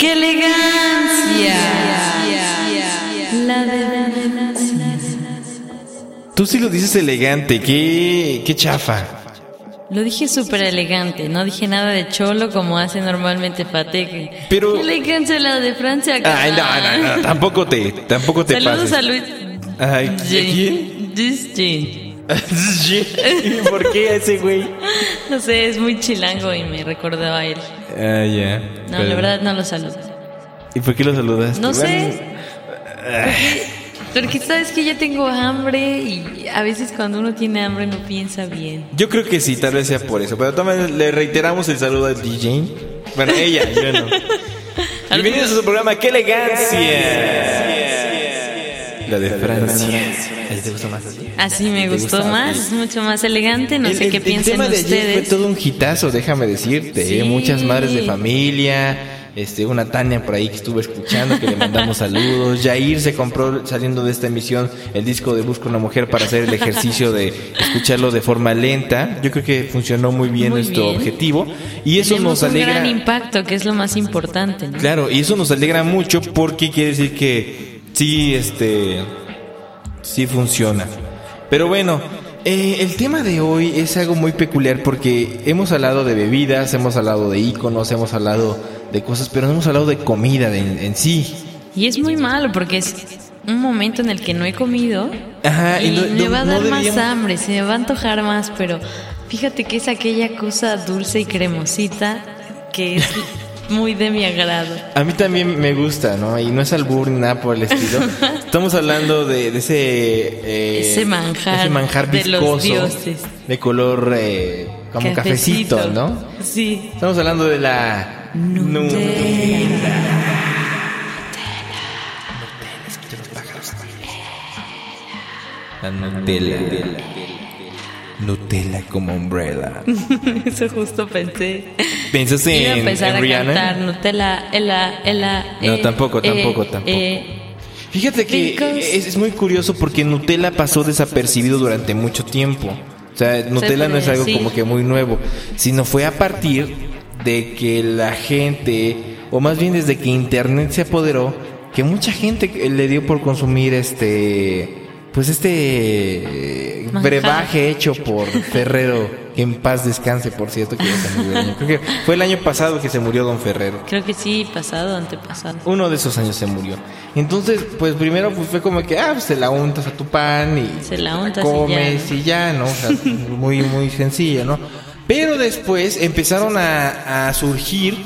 ¡Qué elegancia! La de Tú sí lo dices elegante, qué, qué chafa. Lo dije súper elegante, no dije nada de cholo como hace normalmente Pateque. Pero- ¡Qué elegancia la de Francia! Ay, no, no, no, tampoco te, tampoco te Saludos pases. a Luis. Ay, ¿a Jean. quién? ¿Por qué ese güey? No sé, es muy chilango y me recordaba a él. Ah, ya. No, pero- la verdad no lo saludo. ¿Y por qué lo saludas? No sé. Porque sabes que ya tengo hambre y a veces cuando uno tiene hambre no piensa bien. Yo creo que sí, tal vez sea por eso. Pero también le reiteramos el saludo a DJ. Bueno, ella, yo no. Bienvenidos a su programa ¡Qué elegancia! La de Francia. ¿Te gustó más así? Así me ¿Te gustó más, es mucho más elegante, no El- sé el- qué el piensen tema de ayer ustedes. fue todo un hitazo, déjame decirte. Sí. ¿eh? Muchas madres de familia, este, una Tania por ahí que estuve escuchando, que le mandamos saludos. Jair se compró saliendo de esta emisión el disco de Busca una mujer para hacer el ejercicio de escucharlo de forma lenta. Yo creo que funcionó muy bien Muy nuestro bien. objetivo y eso Tenemos nos un alegra. gran impacto, que es lo más importante. ¿no? Claro, y eso nos alegra mucho porque quiere decir que sí, este, sí funciona. Pero bueno, eh, el tema de hoy es algo muy peculiar porque hemos hablado de bebidas, hemos hablado de íconos, hemos hablado de cosas, pero no hemos hablado de comida de- en, sí. Y es muy malo porque es un momento en el que no he comido Ajá, y, y no- me va a no dar más hambre, se me va a antojar más, pero fíjate que es aquella cosa dulce y cremosita que es muy de mi agrado. A mí también me gusta, ¿no? Y no es albur ni nada por el estilo. Estamos hablando de, de ese... eh, Ese manjar ese manjar de los viscoso, dioses. De color eh, como cafecito, ¿no? Sí. Estamos hablando de la Nutella. La Nutella. Nutella como umbrella. Eso justo pensé. ¿Piensas Iba a en, empezar en a Rihanna? cantar Nutella, ela, ela. No, eh, tampoco, eh, tampoco, tampoco. eh, Fíjate que es, es muy curioso porque Nutella pasó desapercibido durante mucho tiempo. O sea, Nutella no es algo decir. como que muy nuevo, sino fue a partir de que la gente, o más bien desde que Internet se apoderó, que mucha gente le dio por consumir este, pues este eh, brebaje hecho por Ferrero, que en paz descanse, por cierto, que ya se murió el año. Creo que fue el año pasado que se murió Don Ferrero. creo que sí, pasado, antepasado. Uno de esos años se murió. Entonces, pues primero pues, fue como que, ah, pues te la untas a tu pan y Se la untas y comes ya. y ya, ¿no? O sea, muy, muy sencillo, ¿no? Pero después empezaron a, a surgir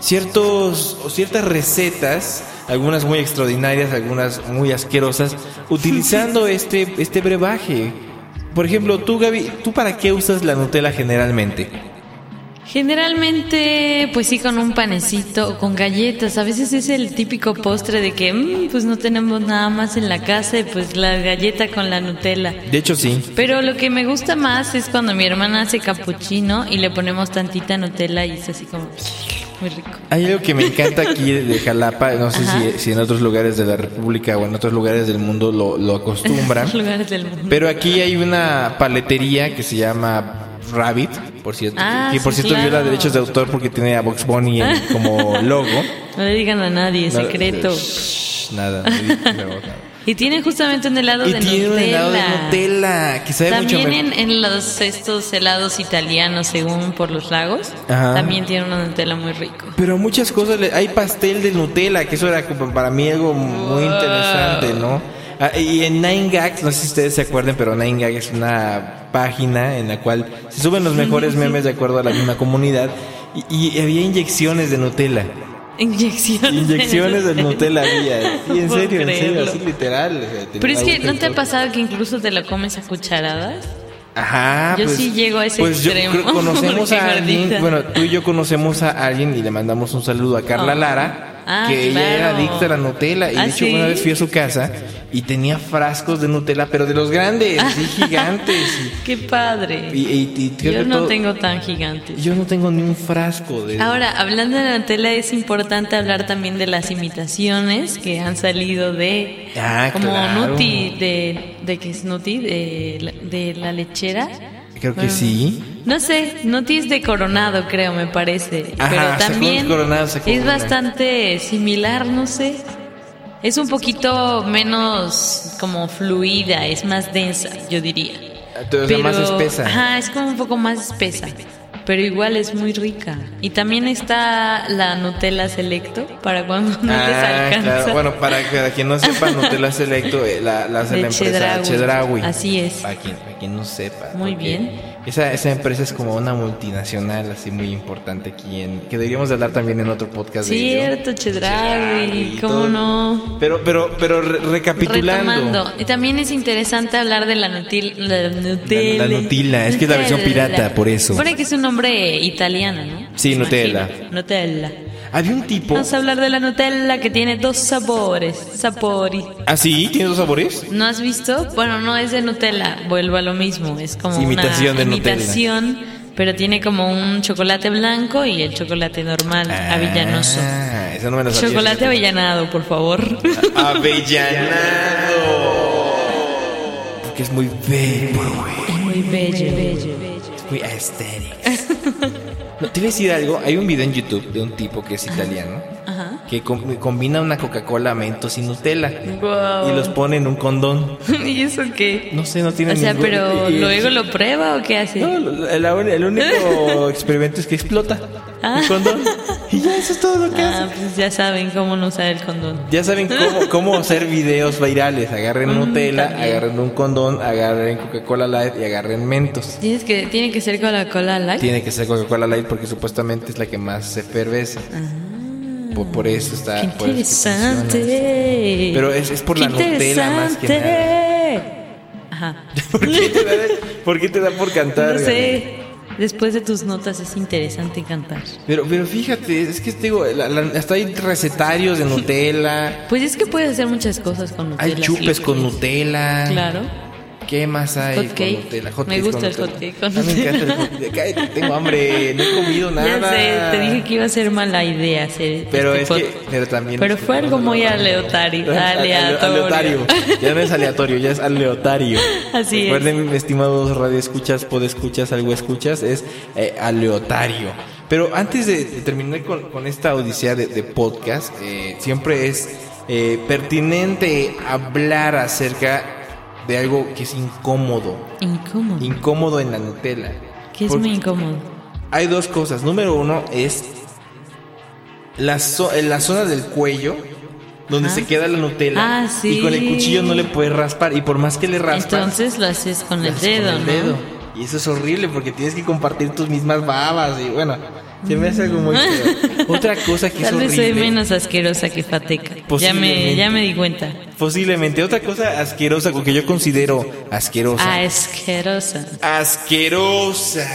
ciertos, o ciertas recetas, algunas muy extraordinarias, algunas muy asquerosas, utilizando este, este brebaje. Por ejemplo, tú, Gaby, ¿tú para qué usas la Nutella generalmente? Generalmente, pues sí, con un panecito o con galletas. A veces es el típico postre de que, "Mm, pues no tenemos nada más en la casa y pues la galleta con la Nutella. De hecho, sí. Pero lo que me gusta más es cuando mi hermana hace capuchino y le ponemos tantita Nutella y es así como muy rico. Hay algo que me encanta aquí de Jalapa, no sé si, si en otros lugares de la República o en otros lugares del mundo lo, lo acostumbran, Lugares del mundo. pero aquí hay una paletería que se llama Rabbit, por cierto, Ah, que por sí, cierto viola claro. derechos de autor porque tiene a Box Bunny en- como logo. No le digan a nadie, No, secreto. shh, Nada. no, no. Y tienen justamente un helado Y de tiene un Nutella. helado de Nutella que sabe mucho También mejor. en, en los estos helados italianos, según por los lagos, Ajá. también tiene una Nutella muy rico. Pero muchas cosas, hay pastel de Nutella, que eso era como para mí algo muy Wow. interesante, ¿no? Ah, y en Nine Gags, no sé si ustedes se acuerdan, pero Nine Gags es una página en la cual se suben los mejores memes de acuerdo a la misma comunidad y, y había inyecciones de Nutella. Inyecciones. Inyecciones de Nutella había. Sí, en serio, en serio, así literal. o sea, tenía Pero es que, ¿no te ha pasado que incluso te lo comes a cucharadas? Ajá, Yo pues, sí llego a ese pues yo extremo, creo- conocemos a alguien, bueno, tú y yo conocemos a alguien y le mandamos un saludo a Carla. Lara, Ah, que ella era claro. adicta a la Nutella. Y Ah, de hecho, ¿sí? una vez fui a su casa y tenía frascos de Nutella, pero de los grandes, así gigantes. Qué padre. Y, y- y Yo no todo- tengo tan gigantes. Yo no tengo ni un frasco de. Ahora, hablando de la Nutella, es importante hablar también de las imitaciones que han salido de. Ah, como claro. Nuti, de, de que es Nuti, de, de la lechera. Creo que Bueno, sí. No sé, Nuti es de Coronado, creo, me parece. Ajá, pero también Coronado, es bastante similar, no sé. Es un poquito menos como fluida, es más densa, yo diría. O sea, más espesa. Ajá, es como un poco más espesa. Pero igual es muy rica. Y también está la Nutella Selecto para cuando no les Ah, alcanza. claro. Bueno, para, para quien no sepa, Nutella Selecto eh, la, la hace De la empresa Chedraui. Chedraui. Así es. Para quien, para quien no sepa. Muy bien. Esa, esa empresa es como una multinacional así muy importante aquí en, que deberíamos de hablar también en otro podcast de. Cierto, Chedraui, Chedraui, ¿cómo todo. no? Pero, pero, pero re- recapitulando. Retomando. Y también es interesante hablar de la, nutil, la Nutella. La- la Nutella, es que es la versión pirata, por eso. Supone que es un nombre italiano, ¿no? Sí, Nutella. Nutella. Había un tipo. Vamos a hablar de la Nutella que tiene dos sabores. Sapori. ¿Ah, sí? ¿Tiene dos sabores? ¿No has visto? Bueno, no es de Nutella, vuelvo a lo mismo, es como Sí, imitación una de Nutella. imitación, pero tiene como un chocolate blanco y el chocolate normal, avellanoso. Ah, eso no me lo sabía. Chocolate avellanado, por favor. Avellanado. Porque es muy bello. es muy bello. Es muy aesthetics. No, te voy decir algo. Hay un video en YouTube de un tipo que es italiano. Que com- combina una Coca-Cola Mentos y Nutella Wow. y los pone en un condón. ¿Y eso qué? No sé, no tiene O sea, ningún- pero y- luego lo prueba o qué hace? No, el, el único experimento es que explota Ah. el condón. Y ya eso es todo lo que Ah, hace. pues ya saben cómo no usar el condón. Ya saben cómo, cómo hacer videos virales. Agarren Mm, Nutella, agarren un condón, agarren Coca-Cola Light y agarren Mentos. Tienes que, tiene que ser Coca-Cola Light. Tiene que ser Coca-Cola Light porque supuestamente es la que más se efervece. Por, por eso está. Qué por eso es que funciona. interesante. Pero es- es por la Nutella más que interesante. Ajá. ¿Por qué te da, por qué te da por cantar? No sé. Después de tus notas es interesante cantar. Pero, pero fíjate, es que te digo, la- la- hasta hay recetarios de Nutella, Pues es que puedes hacer muchas cosas con Nutella. hay chupes con. Nutella. Claro. ¿Qué más hay Hot con cake. Nutella? Hot Me gusta con el hot Nutella. cake con A mí me encanta el hot cake. Cállate, tengo hambre, no he comido nada. Ya sé, te dije que iba a ser mala idea hacer Pero este es que, pero también. Pero fue algo muy aleatorio. Aleatorio. Aleatorio. Ya no es aleatorio, ya es aleatorio. Así es. Recuerden, estimados radioescuchas, podescuchas, algo escuchas, es eh, aleatorio. Pero antes de, de terminar con, con esta odisea de, de podcast, eh, siempre es eh, pertinente hablar acerca de algo que es incómodo. Incómodo. Incómodo en la Nutella. que es muy incómodo. Hay dos cosas. Número uno es la, zo- en la zona del cuello donde Ajá. se queda la Nutella Ah, sí. y con el cuchillo no le puedes raspar y por más que le raspas Entonces lo haces con el haces con dedo, el ¿no? dedo. y eso es horrible porque tienes que compartir tus mismas babas y bueno se me hace algo muy feo. otra cosa que Tal es vez soy menos asquerosa que Fateca. Ya me, Posiblemente. ya me di cuenta. posiblemente otra cosa asquerosa que yo considero asquerosa asquerosa. asquerosa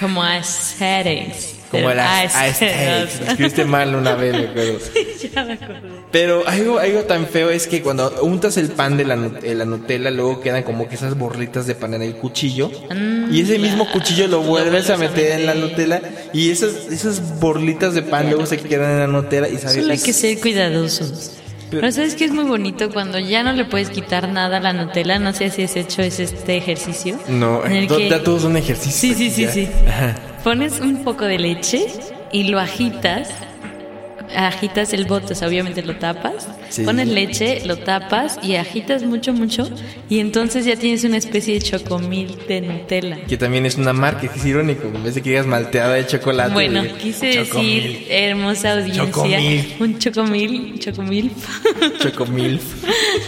Como aesthetics. como las aesthetics. Escribiste mal una vez me acuerdo ya me acordé. Pero algo, algo tan feo es que cuando untas el pan de la, nu- eh, la Nutella, luego quedan como que esas borritas de pan en el cuchillo. Mm, y ese mismo cuchillo lo vuelves a meter en la. Nutella. Y esas, esas borlitas de pan luego se quedan en la Nutella y sabes. Solo hay es- que ser cuidadosos. Pero- sabes que es muy bonito cuando ya no le puedes quitar nada a la Nutella. No sé si has hecho ese- este ejercicio. No, en el to- que ya todo es un ejercicio. Sí, sí, sí, ya. sí. Ajá. pones un poco de leche y lo agitas. Agitas el bote, o sea, obviamente lo tapas. Sí. Pones leche, lo tapas y agitas mucho, mucho. Y entonces ya tienes una especie de chocomil de Nutella. Que también es una marca, que es irónico. En vez de que digas malteada de chocolate. Bueno, de quise chocomil, decir, hermosa audiencia, Chocomil. un chocomil, chocomil. Chocomil.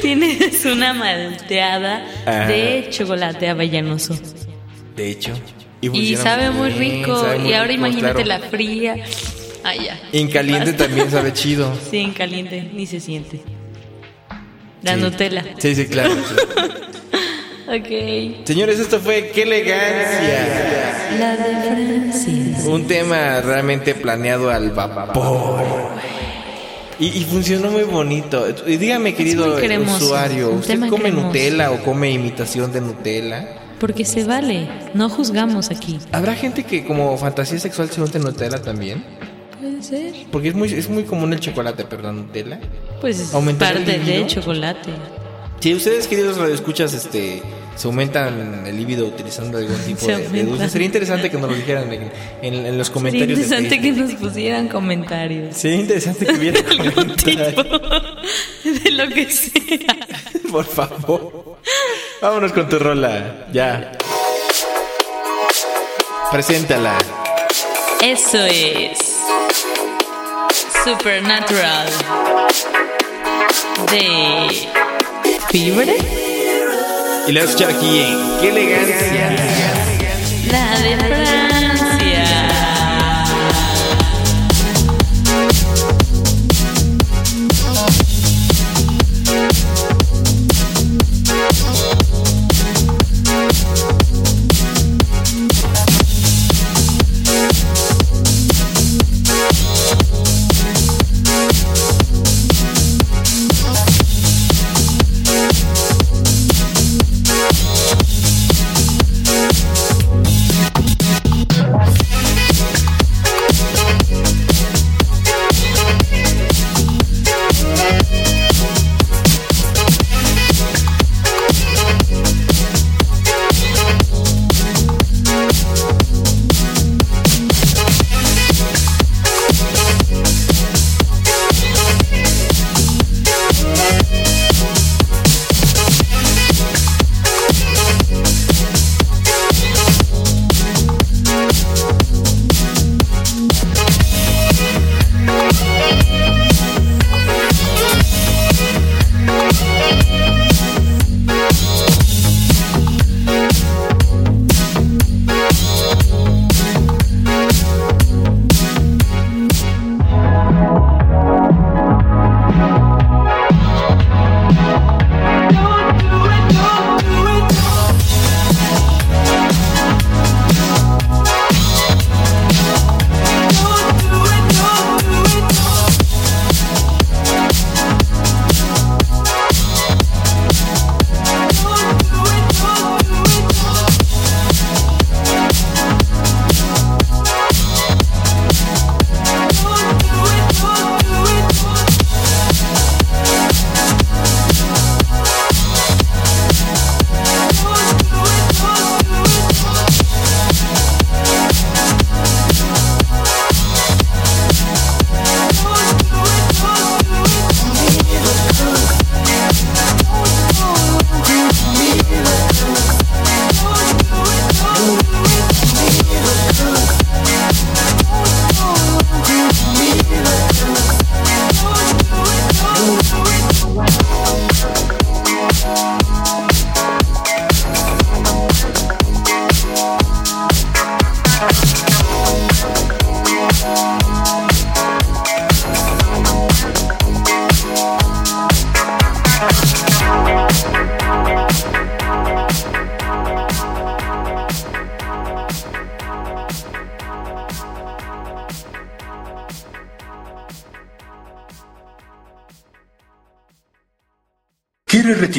Tienes una malteada Ajá. de chocolate avellanoso. De hecho. Y funciona sabe muy bien, rico. sabe muy y ahora rico, imagínate claro. la fría. Ya. En caliente también sabe chido. Sí, en caliente, ni se siente. La Sí. Nutella. Sí, sí, claro. Ok. Señores, esto fue ¡Qué elegancia! La de Francis. Un tema realmente planeado al vapor. Y, y funcionó muy bonito. Y dígame, querido usuario, ¿usted come cremoso. Nutella o come imitación de Nutella? Porque se vale, no juzgamos aquí. ¿Habrá gente que como fantasía sexual se unte Nutella también? Puede ser. Porque es muy, es muy común el chocolate, perdón, Nutella. Pues es ¿Aumentar el parte libido? de chocolate. Si ustedes, queridos radioescuchas, este, se aumentan el líbido utilizando algún tipo de, de dulce, sería interesante que nos lo dijeran en, en- en los Sería comentarios. de interesante que nos pusieran comentarios. Sería interesante que hubiera Algún tipo de lo que sea. Por favor. Vámonos con tu rola. Ya. Preséntala. Eso es Supernatural. De Fibre, Y la escuchar aquí en Qué elegancia. la de